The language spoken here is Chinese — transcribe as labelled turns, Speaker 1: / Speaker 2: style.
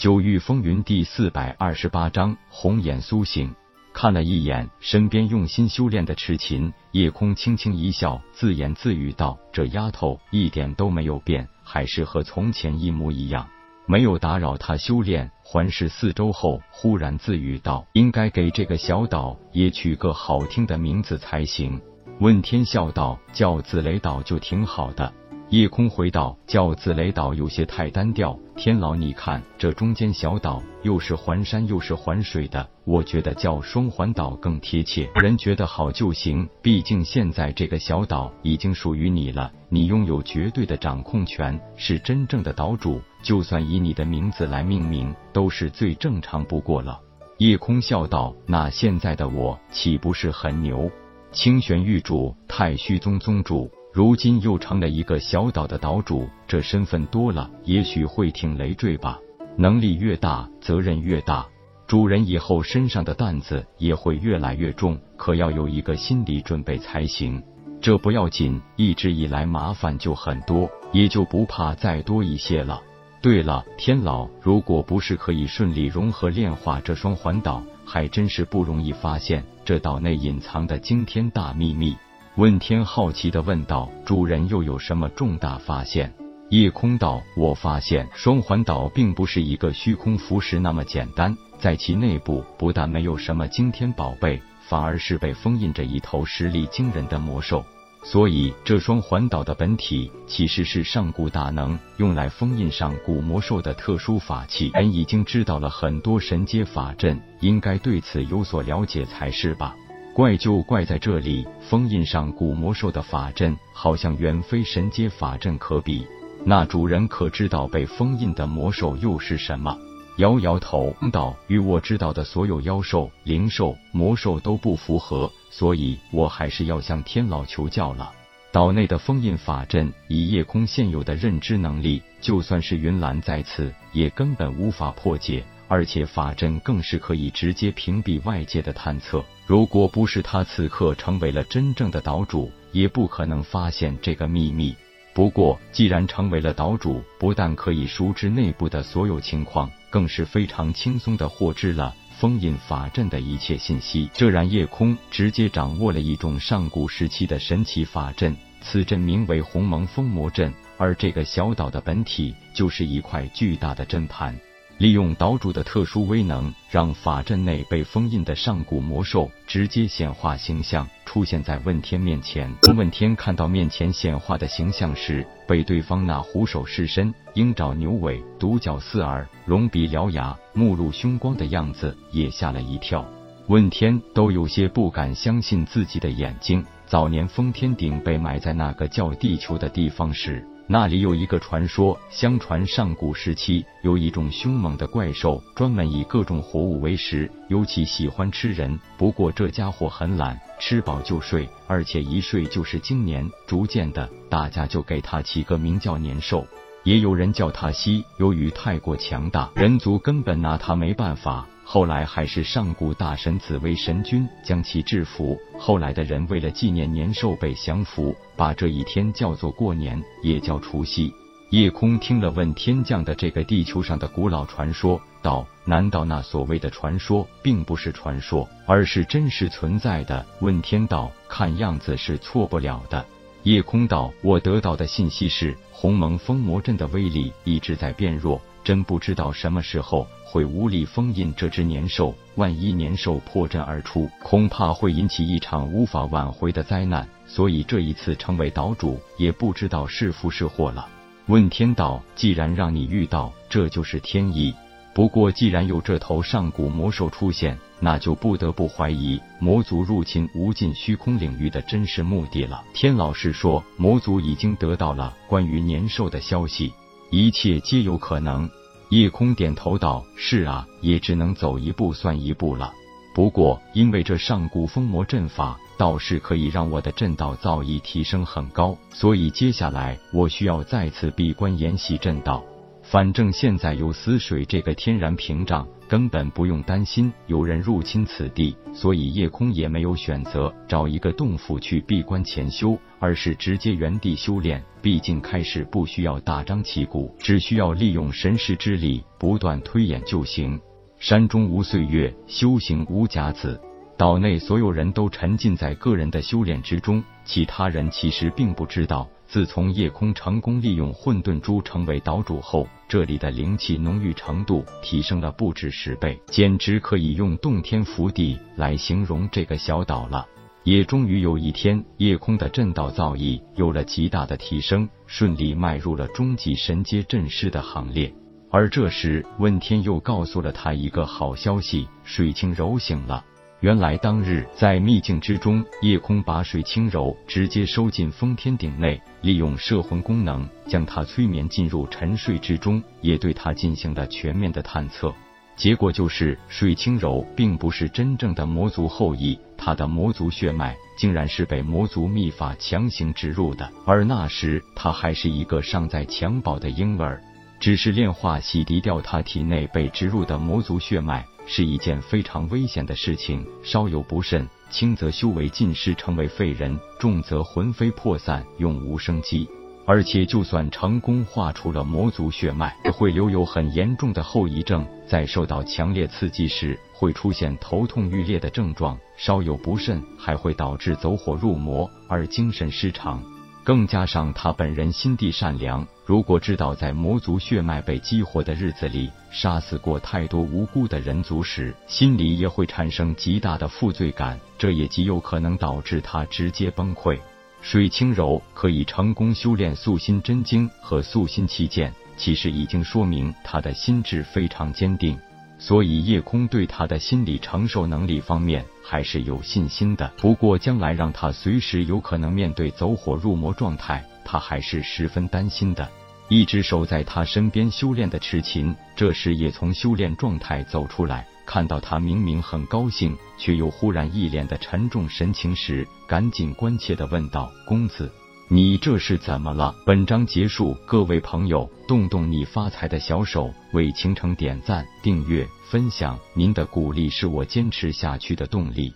Speaker 1: 九域风云第四百二十八章红眼苏醒。看了一眼身边用心修炼的赤琴，夜空轻轻一笑，自言自语道：“这丫头一点都没有变，还是和从前一模一样。”没有打扰他修炼，环视四周后，忽然自语道：“应该给这个小岛也取个好听的名字才行。”问天笑道：“叫紫雷岛就挺好的。”夜空回道：“叫紫雷岛有些太单调。天老，你看这中间小岛又是环山又是环水的，我觉得叫双环岛更贴切。人觉得好就行。毕竟现在这个小岛已经属于你了，你拥有绝对的掌控权，是真正的岛主。就算以你的名字来命名，都是最正常不过了。”夜空笑道：“那现在的我岂不是很牛？清玄玉主，太虚宗宗主。”如今又成了一个小岛的岛主，这身份多了，也许会挺累赘吧。能力越大，责任越大，主人以后身上的担子也会越来越重，可要有一个心理准备才行。这不要紧，一直以来麻烦就很多，也就不怕再多一些了。对了，天老，如果不是可以顺利融合炼化这双环岛，还真是不容易发现这岛内隐藏的惊天大秘密。问天好奇的问道：“主人又有什么重大发现？”夜空道：“我发现双环岛并不是一个虚空浮石那么简单，在其内部不但没有什么惊天宝贝，反而是被封印着一头实力惊人的魔兽。所以这双环岛的本体其实是上古大能用来封印上古魔兽的特殊法器。人已经知道了很多神阶法阵，应该对此有所了解才是吧？”怪就怪在这里，封印上古魔兽的法阵好像远非神阶法阵可比。那主人可知道被封印的魔兽又是什么？摇摇头道：“与我知道的所有妖兽、灵兽、魔兽都不符合，所以我还是要向天老求教了。”岛内的封印法阵，以夜空现有的认知能力，就算是云岚在此，也根本无法破解。而且法阵更是可以直接屏蔽外界的探测。如果不是他此刻成为了真正的岛主，也不可能发现这个秘密。不过，既然成为了岛主，不但可以熟知内部的所有情况，更是非常轻松的获知了封印法阵的一切信息。这让夜空直接掌握了一种上古时期的神奇法阵，此阵名为鸿蒙封魔阵，而这个小岛的本体就是一块巨大的阵盘。利用岛主的特殊威能，让法阵内被封印的上古魔兽直接显化形象，出现在问天面前。当问天看到面前显化的形象时，被对方那虎首狮身、鹰爪牛尾、独角四耳、龙鼻獠牙、目露凶光的样子，也吓了一跳。问天都有些不敢相信自己的眼睛。早年封天鼎被埋在那个叫地球的地方时。那里有一个传说，相传上古时期有一种凶猛的怪兽，专门以各种活物为食，尤其喜欢吃人。不过这家伙很懒，吃饱就睡，而且一睡就是经年。逐渐的，大家就给他起个名叫年兽，也有人叫他西。由于太过强大，人族根本拿他没办法。后来还是上古大神紫薇神君将其制服。后来的人为了纪念年兽被降服，把这一天叫做过年，也叫除夕。夜空听了问天降的这个地球上的古老传说，道：难道那所谓的传说并不是传说，而是真实存在的？问天道：看样子是错不了的。夜空道：我得到的信息是，鸿蒙封魔阵的威力一直在变弱。真不知道什么时候会无力封印这只年兽，万一年兽破阵而出，恐怕会引起一场无法挽回的灾难。所以这一次成为岛主，也不知道是福是祸了。问天道，既然让你遇到，这就是天意。不过既然有这头上古魔兽出现，那就不得不怀疑魔族入侵无尽虚空领域的真实目的了。天老师说，魔族已经得到了关于年兽的消息。一切皆有可能。夜空点头道：“是啊，也只能走一步算一步了。不过，因为这上古封魔阵法倒是可以让我的阵道造诣提升很高，所以接下来我需要再次闭关研习阵道。”反正现在有死水这个天然屏障，根本不用担心有人入侵此地，所以叶空也没有选择找一个洞府去闭关潜修，而是直接原地修炼。毕竟开始不需要大张旗鼓，只需要利用神识之力不断推演就行。山中无岁月，修行无甲子。岛内所有人都沉浸在个人的修炼之中，其他人其实并不知道。自从夜空成功利用混沌珠成为岛主后，这里的灵气浓郁程度提升了不止十倍，简直可以用洞天福地来形容这个小岛了。也终于有一天，夜空的阵道造诣有了极大的提升，顺利迈入了终极神阶阵师的行列。而这时，问天又告诉了他一个好消息：水清柔醒了。原来当日在秘境之中，夜空把水清柔直接收进封天鼎内，利用摄魂功能将他催眠进入沉睡之中，也对他进行了全面的探测。结果就是水清柔并不是真正的魔族后裔，他的魔族血脉竟然是被魔族秘法强行植入的，而那时他还是一个尚在襁褓的婴儿。只是炼化洗涤掉他体内被植入的魔族血脉。是一件非常危险的事情，稍有不慎，轻则修为尽失，成为废人；重则魂飞魄散，永无生机。而且，就算成功化出了魔族血脉，也会留有很严重的后遗症，在受到强烈刺激时，会出现头痛欲裂的症状；稍有不慎，还会导致走火入魔而精神失常。更加上他本人心地善良，如果知道在魔族血脉被激活的日子里杀死过太多无辜的人族时，心里也会产生极大的负罪感，这也极有可能导致他直接崩溃。水清柔可以成功修炼素心真经和素心七剑，其实已经说明他的心智非常坚定。所以，叶空对他的心理承受能力方面还是有信心的。不过，将来让他随时有可能面对走火入魔状态，他还是十分担心的。一直守在他身边修炼的赤琴，这时也从修炼状态走出来，看到他明明很高兴，却又忽然一脸的沉重神情时，赶紧关切的问道：“公子。”你这是怎么了？本章结束，各位朋友，动动你发财的小手，为倾城点赞、订阅、分享，您的鼓励是我坚持下去的动力。